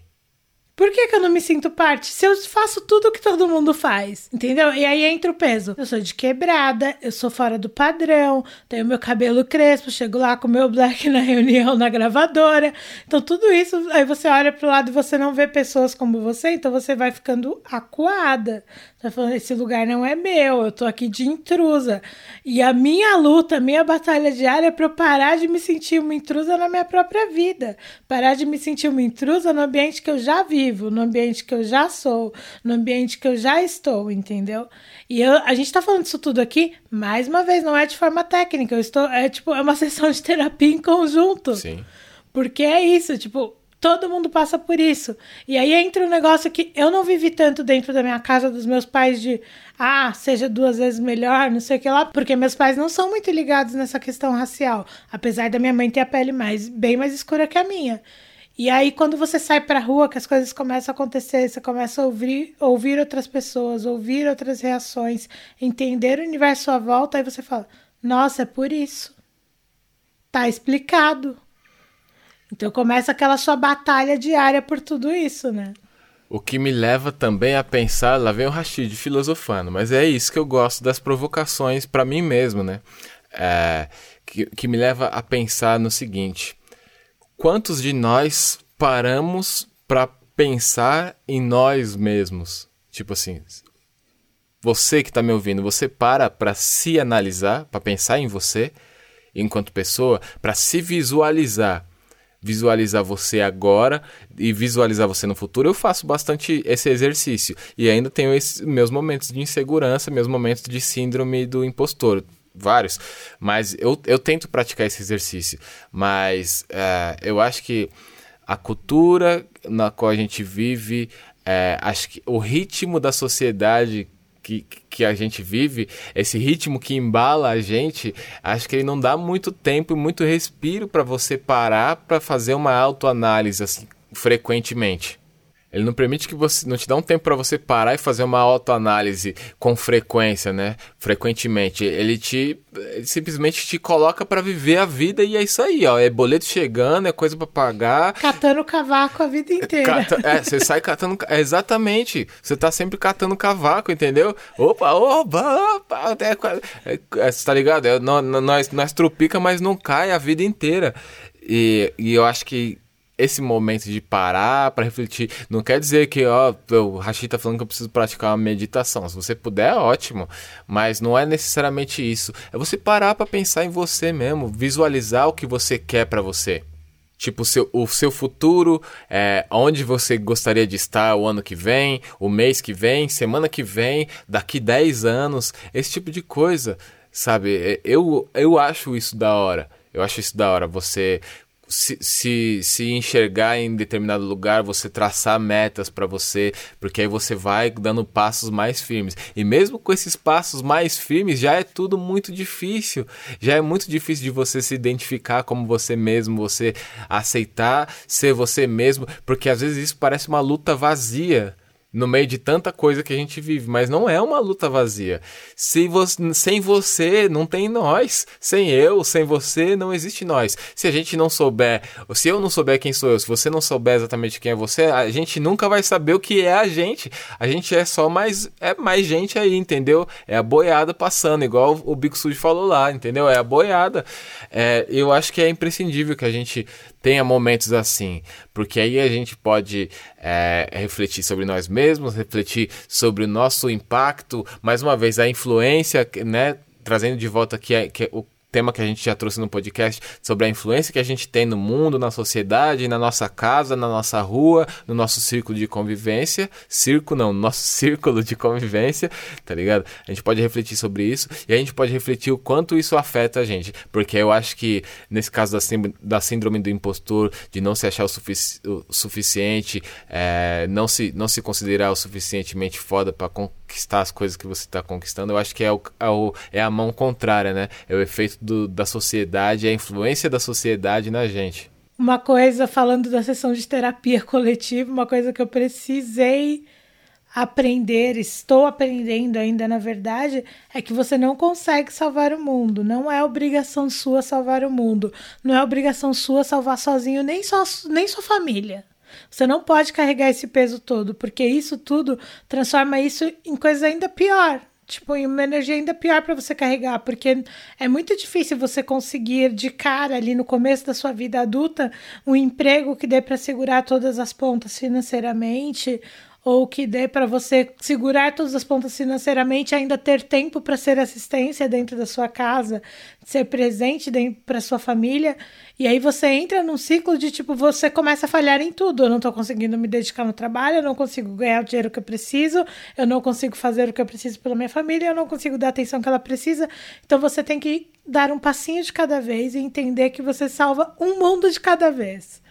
Por que, que eu não me sinto parte? Se eu faço tudo que todo mundo faz, entendeu? E aí entra o peso. Eu sou de quebrada, eu sou fora do padrão, tenho meu cabelo crespo, chego lá com meu black na reunião na gravadora. Então, tudo isso, aí você olha pro lado e você não vê pessoas como você, então você vai ficando acuada. Tá falando, esse lugar não é meu, eu tô aqui de intrusa. E a minha luta, a minha batalha diária é pra eu parar de me sentir uma intrusa na minha própria vida. Parar de me sentir uma intrusa no ambiente que eu já vivo, no ambiente que eu já sou, no ambiente que eu já estou, entendeu? E eu, a gente tá falando disso tudo aqui, mais uma vez, não é de forma técnica. Eu estou, é tipo, é uma sessão de terapia em conjunto. Sim. Porque é isso, tipo, todo mundo passa por isso. E aí entra um negócio que eu não vivi tanto dentro da minha casa dos meus pais de ah, seja duas vezes melhor, não sei o que lá, porque meus pais não são muito ligados nessa questão racial, apesar da minha mãe ter a pele mais bem mais escura que a minha. E aí, quando você sai pra rua, que as coisas começam a acontecer, você começa a ouvir, ouvir outras pessoas, ouvir outras reações, entender o universo à volta, aí você fala: Nossa, é por isso. Tá explicado. Então começa aquela sua batalha diária por tudo isso, né? O que me leva também a pensar, lá vem o Rashid filosofando, mas é isso que eu gosto das provocações para mim mesmo, né? É, que, que me leva a pensar no seguinte: quantos de nós paramos para pensar em nós mesmos? Tipo assim, você que está me ouvindo, você para para se analisar, para pensar em você enquanto pessoa, para se visualizar visualizar você agora e visualizar você no futuro, eu faço bastante esse exercício. E ainda tenho esses meus momentos de insegurança, meus momentos de síndrome do impostor. Vários, mas eu, eu tento praticar esse exercício. Mas é, eu acho que a cultura na qual a gente vive, é, acho que o ritmo da sociedade que, que a gente vive, esse ritmo que embala a gente, acho que ele não dá muito tempo e muito respiro para você parar para fazer uma autoanálise assim, frequentemente. Ele não permite que você. Não te dá um tempo para você parar e fazer uma autoanálise com frequência, né? Frequentemente. Ele te. Ele simplesmente te coloca para viver a vida e é isso aí, ó. É boleto chegando, é coisa para pagar. Catando cavaco a vida inteira. Cata, é, você sai catando. É, exatamente. Você tá sempre catando cavaco, entendeu? Opa, opa, opa. É, é, tá ligado? É, nós, nós trupica, mas não cai a vida inteira. E, e eu acho que esse momento de parar para refletir. Não quer dizer que, ó, o Rashid tá falando que eu preciso praticar uma meditação. Se você puder, ótimo. Mas não é necessariamente isso. É você parar para pensar em você mesmo, visualizar o que você quer para você. Tipo, o seu, o seu futuro, é, onde você gostaria de estar o ano que vem, o mês que vem, semana que vem, daqui 10 anos, esse tipo de coisa, sabe? É, eu, eu acho isso da hora. Eu acho isso da hora. Você se, se, se enxergar em determinado lugar, você traçar metas para você, porque aí você vai dando passos mais firmes. E mesmo com esses passos mais firmes, já é tudo muito difícil. Já é muito difícil de você se identificar como você mesmo, você aceitar ser você mesmo, porque às vezes isso parece uma luta vazia no meio de tanta coisa que a gente vive, mas não é uma luta vazia. Se você, sem você não tem nós, sem eu, sem você não existe nós. Se a gente não souber, se eu não souber quem sou eu, se você não souber exatamente quem é você, a gente nunca vai saber o que é a gente. A gente é só mais é mais gente aí, entendeu? É a boiada passando, igual o Bico Sujo falou lá, entendeu? É a boiada. É, eu acho que é imprescindível que a gente tenha momentos assim, porque aí a gente pode é, refletir sobre nós mesmos, refletir sobre o nosso impacto, mais uma vez a influência, né? Trazendo de volta aqui que o tema que a gente já trouxe no podcast sobre a influência que a gente tem no mundo, na sociedade, na nossa casa, na nossa rua, no nosso círculo de convivência. Circo não, no nosso círculo de convivência, tá ligado? A gente pode refletir sobre isso e a gente pode refletir o quanto isso afeta a gente. Porque eu acho que nesse caso da, síndrome, da síndrome do impostor, de não se achar o, sufici o suficiente, é, não, se, não se considerar o suficientemente foda para conquistar as coisas que você está conquistando, eu acho que é, o, é, o, é a mão contrária, né? É o efeito do, da sociedade, a influência da sociedade na gente. Uma coisa, falando da sessão de terapia coletiva, uma coisa que eu precisei aprender, estou aprendendo ainda na verdade, é que você não consegue salvar o mundo. Não é obrigação sua salvar o mundo. Não é obrigação sua salvar sozinho nem, só, nem sua família. Você não pode carregar esse peso todo, porque isso tudo transforma isso em coisa ainda pior. Tipo, uma energia ainda pior para você carregar, porque é muito difícil você conseguir de cara ali no começo da sua vida adulta um emprego que dê para segurar todas as pontas financeiramente ou que dê para você segurar todas as pontas financeiramente, ainda ter tempo para ser assistência dentro da sua casa, ser presente para sua família, e aí você entra num ciclo de tipo, você começa a falhar em tudo. Eu não estou conseguindo me dedicar no trabalho, eu não consigo ganhar o dinheiro que eu preciso, eu não consigo fazer o que eu preciso pela minha família, eu não consigo dar a atenção que ela precisa. Então você tem que dar um passinho de cada vez e entender que você salva um mundo de cada vez.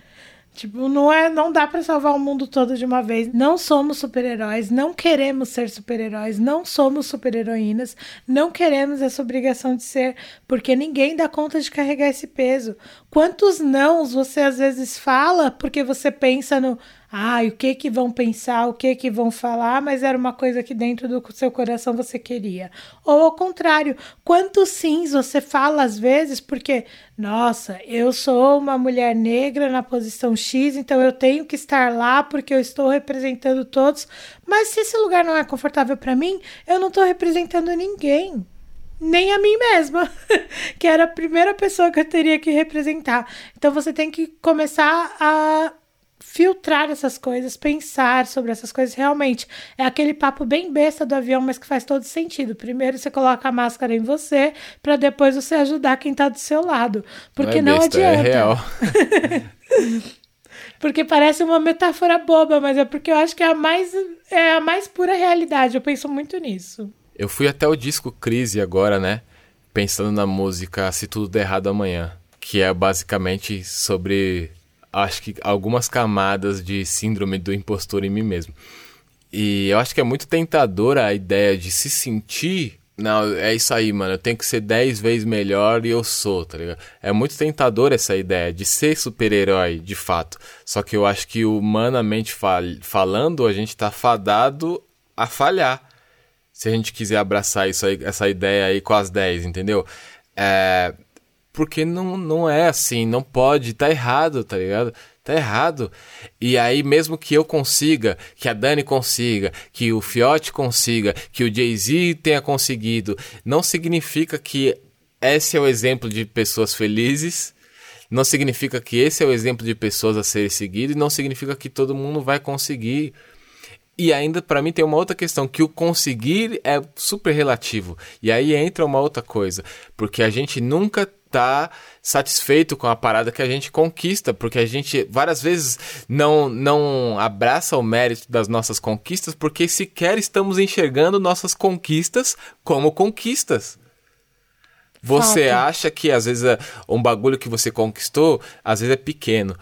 Tipo, não é, não dá para salvar o mundo todo de uma vez. Não somos super-heróis, não queremos ser super-heróis, não somos super-heroínas, não queremos essa obrigação de ser, porque ninguém dá conta de carregar esse peso. Quantos nãos você às vezes fala porque você pensa no ah, o que que vão pensar, o que que vão falar, mas era uma coisa que dentro do seu coração você queria. Ou ao contrário, quantos sims você fala às vezes porque, nossa, eu sou uma mulher negra na posição X, então eu tenho que estar lá porque eu estou representando todos, mas se esse lugar não é confortável para mim, eu não estou representando ninguém nem a mim mesma, que era a primeira pessoa que eu teria que representar. Então você tem que começar a filtrar essas coisas, pensar sobre essas coisas realmente. É aquele papo bem besta do avião, mas que faz todo sentido. Primeiro você coloca a máscara em você, para depois você ajudar quem tá do seu lado. Porque não, é besta, não adianta. É real. porque parece uma metáfora boba, mas é porque eu acho que é a mais é a mais pura realidade. Eu penso muito nisso. Eu fui até o disco Crise agora, né? Pensando na música Se Tudo Der Errado Amanhã, que é basicamente sobre acho que algumas camadas de síndrome do impostor em mim mesmo. E eu acho que é muito tentadora a ideia de se sentir. Não, é isso aí, mano. Eu tenho que ser 10 vezes melhor e eu sou, tá ligado? É muito tentador essa ideia de ser super-herói, de fato. Só que eu acho que humanamente fal falando, a gente tá fadado a falhar. Se a gente quiser abraçar isso aí, essa ideia aí com as 10, entendeu? É, porque não, não é assim, não pode, tá errado, tá ligado? Tá errado. E aí, mesmo que eu consiga, que a Dani consiga, que o Fiote consiga, que o Jay-Z tenha conseguido, não significa que esse é o exemplo de pessoas felizes, não significa que esse é o exemplo de pessoas a serem seguidas, e não significa que todo mundo vai conseguir. E ainda, para mim, tem uma outra questão, que o conseguir é super relativo. E aí entra uma outra coisa, porque a gente nunca tá satisfeito com a parada que a gente conquista, porque a gente várias vezes não não abraça o mérito das nossas conquistas porque sequer estamos enxergando nossas conquistas como conquistas. Você Fato. acha que às vezes é um bagulho que você conquistou, às vezes é pequeno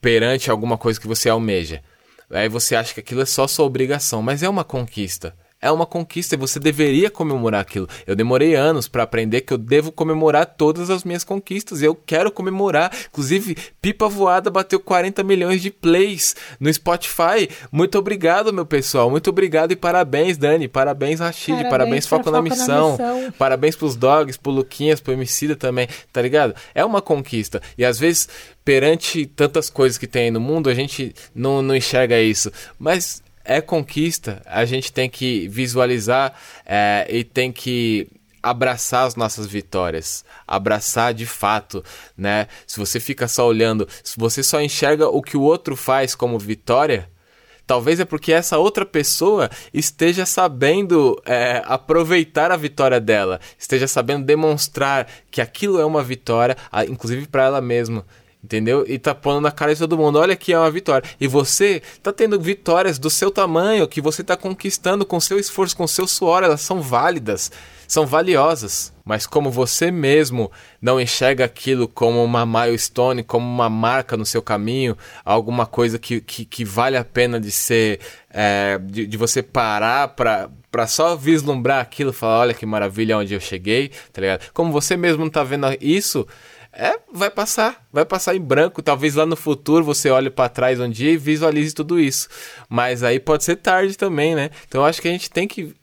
perante alguma coisa que você almeja. Aí você acha que aquilo é só sua obrigação, mas é uma conquista é uma conquista e você deveria comemorar aquilo. Eu demorei anos para aprender que eu devo comemorar todas as minhas conquistas e eu quero comemorar. Inclusive, Pipa Voada bateu 40 milhões de plays no Spotify. Muito obrigado, meu pessoal. Muito obrigado e parabéns, Dani. Parabéns, Rashid. Parabéns, parabéns Foco, na, missão. na Missão. Parabéns pros dogs, pro Luquinhas, pro Emicida também, tá ligado? É uma conquista. E às vezes, perante tantas coisas que tem no mundo, a gente não, não enxerga isso. Mas é conquista, a gente tem que visualizar é, e tem que abraçar as nossas vitórias, abraçar de fato, né? Se você fica só olhando, se você só enxerga o que o outro faz como vitória, talvez é porque essa outra pessoa esteja sabendo é, aproveitar a vitória dela, esteja sabendo demonstrar que aquilo é uma vitória, inclusive para ela mesma. Entendeu? E tá pondo na cara de todo mundo. Olha aqui é uma vitória. E você tá tendo vitórias do seu tamanho, que você tá conquistando com seu esforço, com seu suor. Elas são válidas, são valiosas. Mas como você mesmo não enxerga aquilo como uma milestone, como uma marca no seu caminho, alguma coisa que, que, que vale a pena de ser. é, de, de você parar pra, pra só vislumbrar aquilo falar: olha que maravilha onde eu cheguei, tá ligado? Como você mesmo não tá vendo isso. É, vai passar, vai passar em branco. Talvez lá no futuro você olhe pra trás um dia e visualize tudo isso. Mas aí pode ser tarde também, né? Então acho que a gente tem que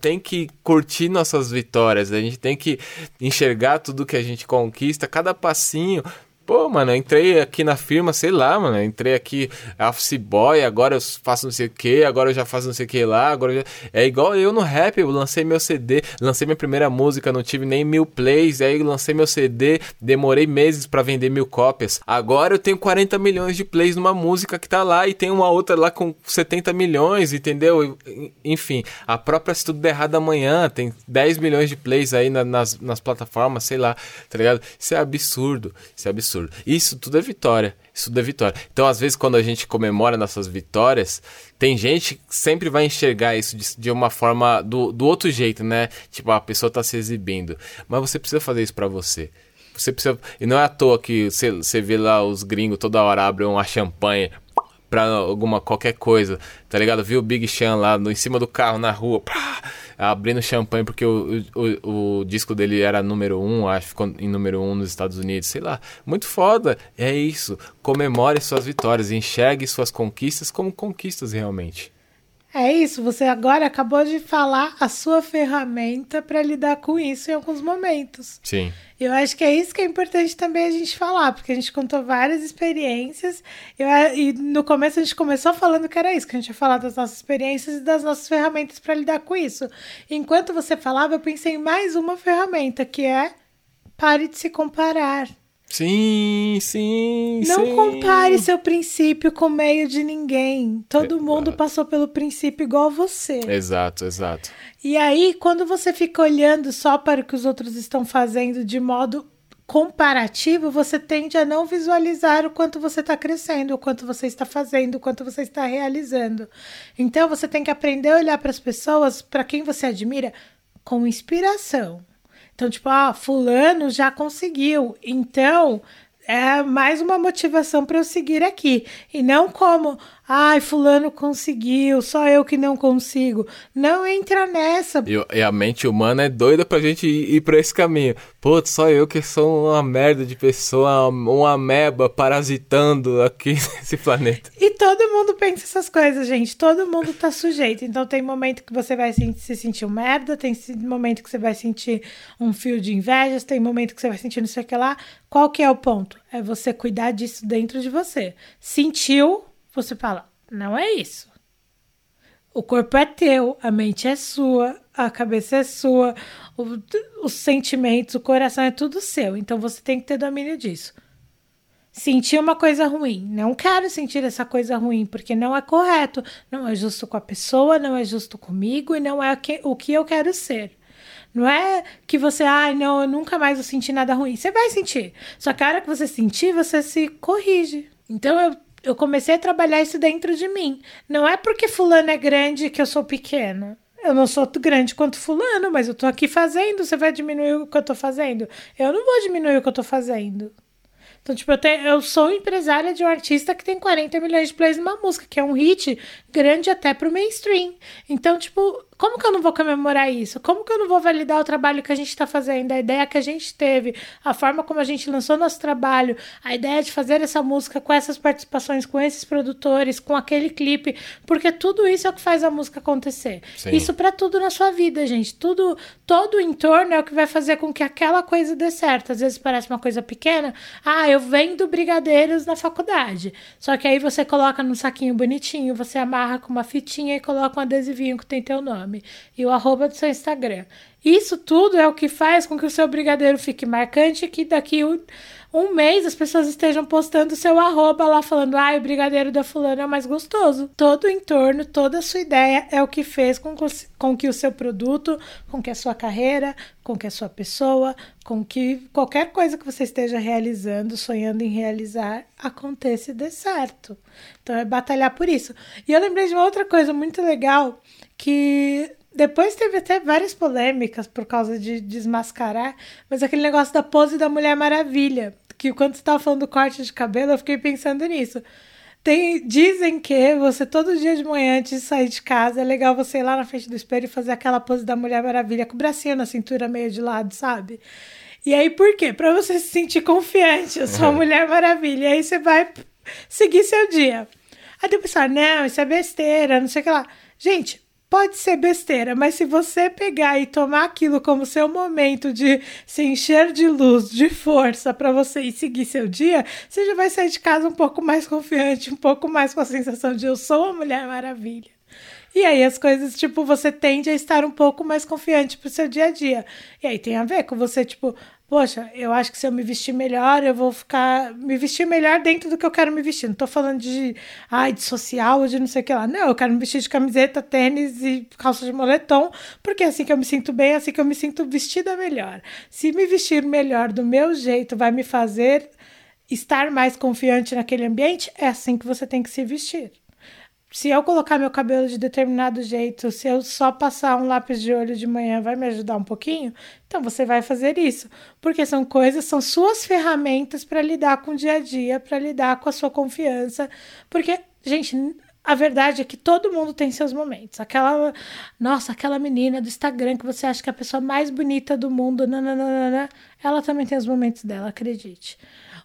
tem que curtir nossas vitórias, a gente tem que enxergar tudo que a gente conquista, cada passinho. Pô, mano, eu entrei aqui na firma, sei lá, mano, eu entrei aqui office boy, agora eu faço não sei o que, agora eu já faço não sei o que lá, agora já... É igual eu no rap, eu lancei meu CD, lancei minha primeira música, não tive nem mil plays, aí lancei meu CD, demorei meses pra vender mil cópias. Agora eu tenho 40 milhões de plays numa música que tá lá e tem uma outra lá com 70 milhões, entendeu? Enfim, a própria Se Tudo Der Errado Amanhã tem 10 milhões de plays aí na- nas, nas plataformas, sei lá, tá ligado? Isso é absurdo, isso é absurdo. Isso tudo é vitória, isso tudo é vitória. Então, às vezes, quando a gente comemora nossas vitórias, tem gente que sempre vai enxergar isso de, de uma forma do, do outro jeito, né? Tipo, a pessoa tá se exibindo. Mas você precisa fazer isso pra você. Você precisa. E não é à toa que você, você vê lá os gringos toda hora abrem uma champanhe pra alguma qualquer coisa, tá ligado? Viu o Big Sean lá no, em cima do carro na rua, pá, abrindo champanhe porque o, o, o disco dele era número um, acho ficou em número um nos Estados Unidos, sei lá. Muito foda. É isso. Comemore suas vitórias, enxergue suas conquistas como conquistas realmente. É isso, você agora acabou de falar a sua ferramenta para lidar com isso em alguns momentos. Sim. Eu acho que é isso que é importante também a gente falar, porque a gente contou várias experiências eu, e no começo a gente começou falando que era isso, que a gente ia falar das nossas experiências e das nossas ferramentas para lidar com isso. Enquanto você falava, eu pensei em mais uma ferramenta, que é pare de se comparar. Sim, sim, Não sim. compare seu princípio com o meio de ninguém. Todo Exato. mundo passou pelo princípio igual você. Exato, exato. E aí, quando você fica olhando só para o que os outros estão fazendo de modo comparativo, você tende a não visualizar o quanto você está crescendo, o quanto você está fazendo, o quanto você está realizando. Então, você tem que aprender a olhar para as pessoas, para quem você admira, com inspiração. Então, tipo, ah, fulano já conseguiu. Então, é mais uma motivação para eu seguir aqui. E não como, ai, fulano conseguiu, só eu que não consigo. Não entra nessa. E, e a mente humana é doida pra gente ir, ir pra esse caminho. Pô, só eu que sou uma merda de pessoa, uma ameba parasitando aqui nesse planeta. E todo mundo pensa essas coisas, gente. Todo mundo tá sujeito. Então tem momento que você vai se, se sentir um merda, tem momento que você vai sentir um fio de invejas, tem momento que você vai sentir não sei o que lá. Qual que é o ponto? É você cuidar disso dentro de você. Sentiu, você fala, não é isso. O corpo é teu, a mente é sua, a cabeça é sua, o- os sentimentos, o coração é tudo seu. Então você tem que ter domínio disso. Sentir uma coisa ruim. Não quero sentir essa coisa ruim, porque não é correto. Não é justo com a pessoa, não é justo comigo e não é o que, o que eu quero ser. Não é que você, ai, não, eu nunca mais vou sentir nada ruim. Você vai sentir. Só que a hora que você sentir, você se corrige. Então eu, eu comecei a trabalhar isso dentro de mim. Não é porque fulano é grande que eu sou pequena. Eu não sou grande quanto fulano, mas eu tô aqui fazendo. Você vai diminuir o que eu tô fazendo? Eu não vou diminuir o que eu tô fazendo. Então, tipo, eu, tenho, eu sou empresária de um artista que tem 40 milhões de plays numa música, que é um hit grande até pro mainstream. Então, tipo, como que eu não vou comemorar isso? Como que eu não vou validar o trabalho que a gente tá fazendo, a ideia que a gente teve, a forma como a gente lançou nosso trabalho, a ideia de fazer essa música com essas participações, com esses produtores, com aquele clipe, porque tudo isso é o que faz a música acontecer. Sim. Isso pra tudo na sua vida, gente. Tudo, todo o entorno é o que vai fazer com que aquela coisa dê certo. Às vezes parece uma coisa pequena. Ah, eu vendo brigadeiros na faculdade. Só que aí você coloca num saquinho bonitinho, você amarra com uma fitinha e coloca um adesivinho que tem teu nome e o arroba do seu Instagram. Isso tudo é o que faz com que o seu brigadeiro fique marcante e que daqui um, um mês as pessoas estejam postando seu arroba lá falando, ai, o brigadeiro da fulana é o mais gostoso. Todo o entorno, toda a sua ideia é o que fez com, com que o seu produto, com que a sua carreira, com que a sua pessoa, com que qualquer coisa que você esteja realizando, sonhando em realizar, aconteça e dê certo. Então é batalhar por isso. E eu lembrei de uma outra coisa muito legal que depois teve até várias polêmicas por causa de desmascarar, mas aquele negócio da pose da Mulher Maravilha, que quando você estava falando do corte de cabelo, eu fiquei pensando nisso. Tem, dizem que você todo dia de manhã antes de sair de casa é legal você ir lá na frente do espelho e fazer aquela pose da Mulher Maravilha com o bracinho na cintura meio de lado, sabe? E aí por quê? Pra você se sentir confiante, eu sou a Mulher Maravilha. E aí você vai seguir seu dia. Aí depois fala, não, isso é besteira, não sei o que lá. Gente, pode ser besteira, mas se você pegar e tomar aquilo como seu momento de se encher de luz, de força para você ir seguir seu dia, você já vai sair de casa um pouco mais confiante, um pouco mais com a sensação de eu sou a Mulher Maravilha. E aí as coisas, tipo, você tende a estar um pouco mais confiante pro seu dia a dia. E aí tem a ver com você, tipo, poxa, eu acho que se eu me vestir melhor, eu vou ficar. me vestir melhor dentro do que eu quero me vestir. Não tô falando de, ai, de social ou de não sei o que lá. Não, eu quero me vestir de camiseta, tênis e calça de moletom, porque é assim que eu me sinto bem, é assim que eu me sinto vestida melhor. Se me vestir melhor do meu jeito vai me fazer estar mais confiante naquele ambiente, é assim que você tem que se vestir se eu colocar meu cabelo de determinado jeito, se eu só passar um lápis de olho de manhã vai me ajudar um pouquinho, então você vai fazer isso. Porque são coisas, são suas ferramentas para lidar com o dia a dia, para lidar com a sua confiança. Porque, gente, a verdade é que todo mundo tem seus momentos. Aquela, nossa, aquela menina do Instagram que você acha que é a pessoa mais bonita do mundo, nananana, ela também tem os momentos dela, acredite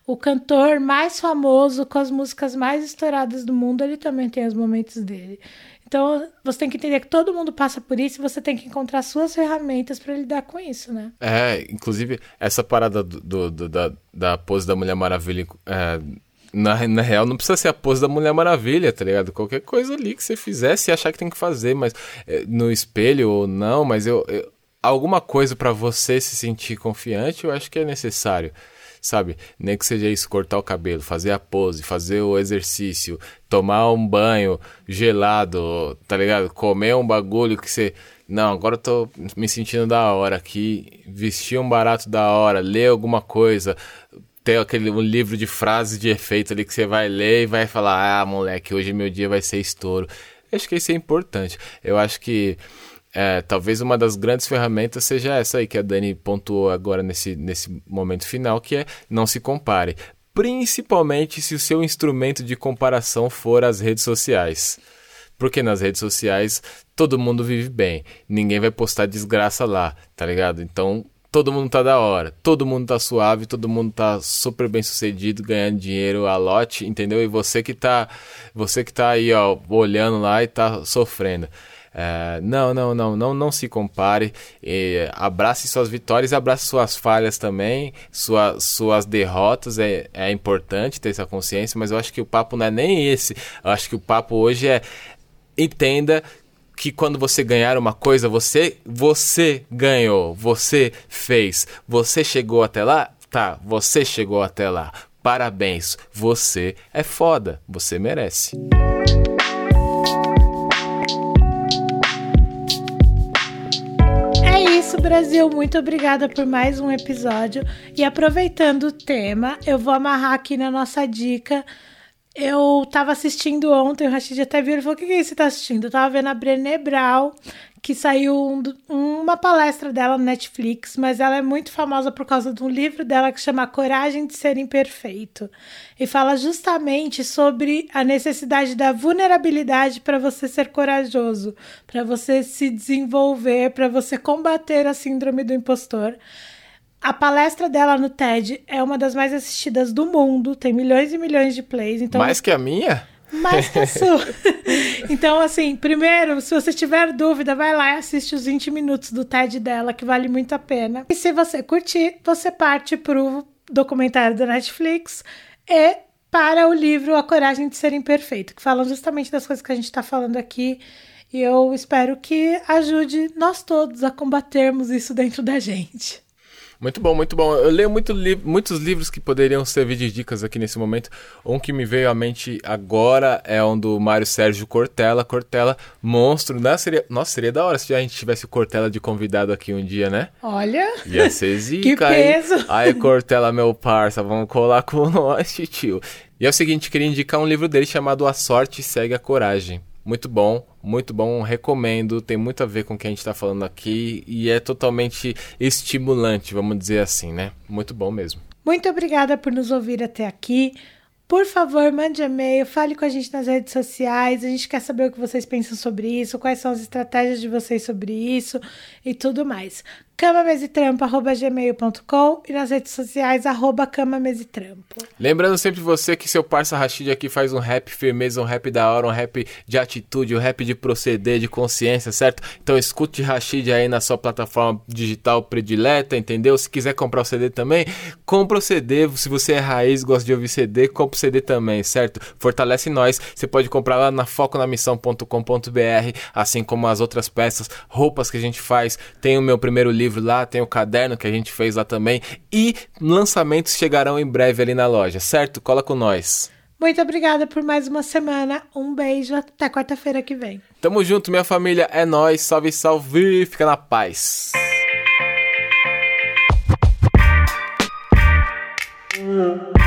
o cantor mais famoso com as músicas mais estouradas do mundo, ele também tem os momentos dele. Então, você tem que entender que todo mundo passa por isso e você tem que encontrar suas ferramentas para lidar com isso, né? É, inclusive, essa parada do, do- do- da, da pose da Mulher Maravilha. é, na, na real, não precisa ser a pose da Mulher Maravilha, tá ligado? Qualquer coisa ali que você fizer, se achar que tem que fazer, mas é, no espelho ou não, mas eu, eu- alguma coisa pra você se sentir confiante, eu acho que é necessário. Sabe, nem que seja isso, cortar o cabelo, fazer a pose, fazer o exercício, tomar um banho gelado, tá ligado? Comer um bagulho que você. Não, agora eu tô me sentindo da hora aqui, vestir um barato da hora, ler alguma coisa, ter aquele um livro de frases de efeito ali que você vai ler e vai falar: ah, moleque, hoje meu dia vai ser estouro. Acho que isso é importante. Eu acho que é, talvez uma das grandes ferramentas seja essa aí que a Dani pontuou agora nesse, nesse momento final, que é não se compare. Principalmente se o seu instrumento de comparação for as redes sociais. Porque nas redes sociais todo mundo vive bem. Ninguém vai postar desgraça lá, tá ligado? Então todo mundo tá da hora. Todo mundo tá suave, todo mundo tá super bem sucedido, ganhando dinheiro a lote, entendeu? E você que tá. Você que tá aí, ó, olhando lá e tá sofrendo. É, não, não, não, não, não se compare. E abrace suas vitórias, abrace suas falhas também, sua, suas derrotas. É, é importante ter essa consciência, mas eu acho que o papo não é nem esse. Eu acho que o papo hoje é entenda que quando você ganhar uma coisa, você você ganhou, você fez, você chegou até lá, tá? Você chegou até lá. Parabéns, você é foda, você merece. Brasil. Muito obrigada por mais um episódio. E aproveitando o tema, eu vou amarrar aqui na nossa dica. Eu tava assistindo ontem, o Rashid até viu e falou: O que, que é isso que você tá assistindo? Eu tava vendo a Brené Brown, que saiu um uma palestra dela no Netflix, mas ela é muito famosa por causa de um livro dela que chama Coragem de Ser Imperfeito. E fala justamente sobre a necessidade da vulnerabilidade para você ser corajoso, para você se desenvolver, para você combater a síndrome do impostor. A palestra dela no TED é uma das mais assistidas do mundo, tem milhões e milhões de plays. Então, Mais que a minha? Mais que a sua. então, assim, primeiro, se você tiver dúvida, vai lá e assiste os 20 minutos do TED dela, que vale muito a pena. E se você curtir, você parte pro documentário da Netflix e para o livro A Coragem de Ser Imperfeito, que falam justamente das coisas que a gente está falando aqui. E eu espero que ajude nós todos a combatermos isso dentro da gente. Muito bom, muito bom. Eu leio muito li muitos livros que poderiam servir de dicas aqui nesse momento. Um que me veio à mente agora é um do Mário Sérgio Cortella. Cortella, monstro. Né? Seria, nossa, seria da hora se a gente tivesse o Cortella de convidado aqui um dia, né? Olha. Ia ser zica, Que peso. Hein? Aí, Cortella, meu parça, vamos colar com nós, tio. E é o seguinte, queria indicar um livro dele chamado A Sorte Segue a Coragem. Muito bom, muito bom, recomendo. Tem muito a ver com o que a gente está falando aqui e é totalmente estimulante, vamos dizer assim, né? Muito bom mesmo. Muito obrigada por nos ouvir até aqui. Por favor, mande e-mail, fale com a gente nas redes sociais. A gente quer saber o que vocês pensam sobre isso, quais são as estratégias de vocês sobre isso e tudo mais camamesetrampo.gmail.com e nas redes sociais, arroba camamesetrampo. Lembrando sempre você que seu parça Rashid aqui faz um rap firmeza, um rap da hora, um rap de atitude, um rap de proceder, de consciência, certo? Então escute Rashid aí na sua plataforma digital predileta, entendeu? Se quiser comprar o CD também, compra o CD. Se você é raiz, gosta de ouvir CD, compra o CD também, certo? Fortalece nós. Você pode comprar lá na foconamissão.com.br, assim como as outras peças, roupas que a gente faz. Tem o meu primeiro livro livro lá, tem o caderno que a gente fez lá também. E lançamentos chegarão em breve ali na loja, certo? Cola com nós. Muito obrigada por mais uma semana. Um beijo. Até quarta-feira que vem. Tamo junto, minha família. É nós. Salve, salve. Fica na paz. Hum.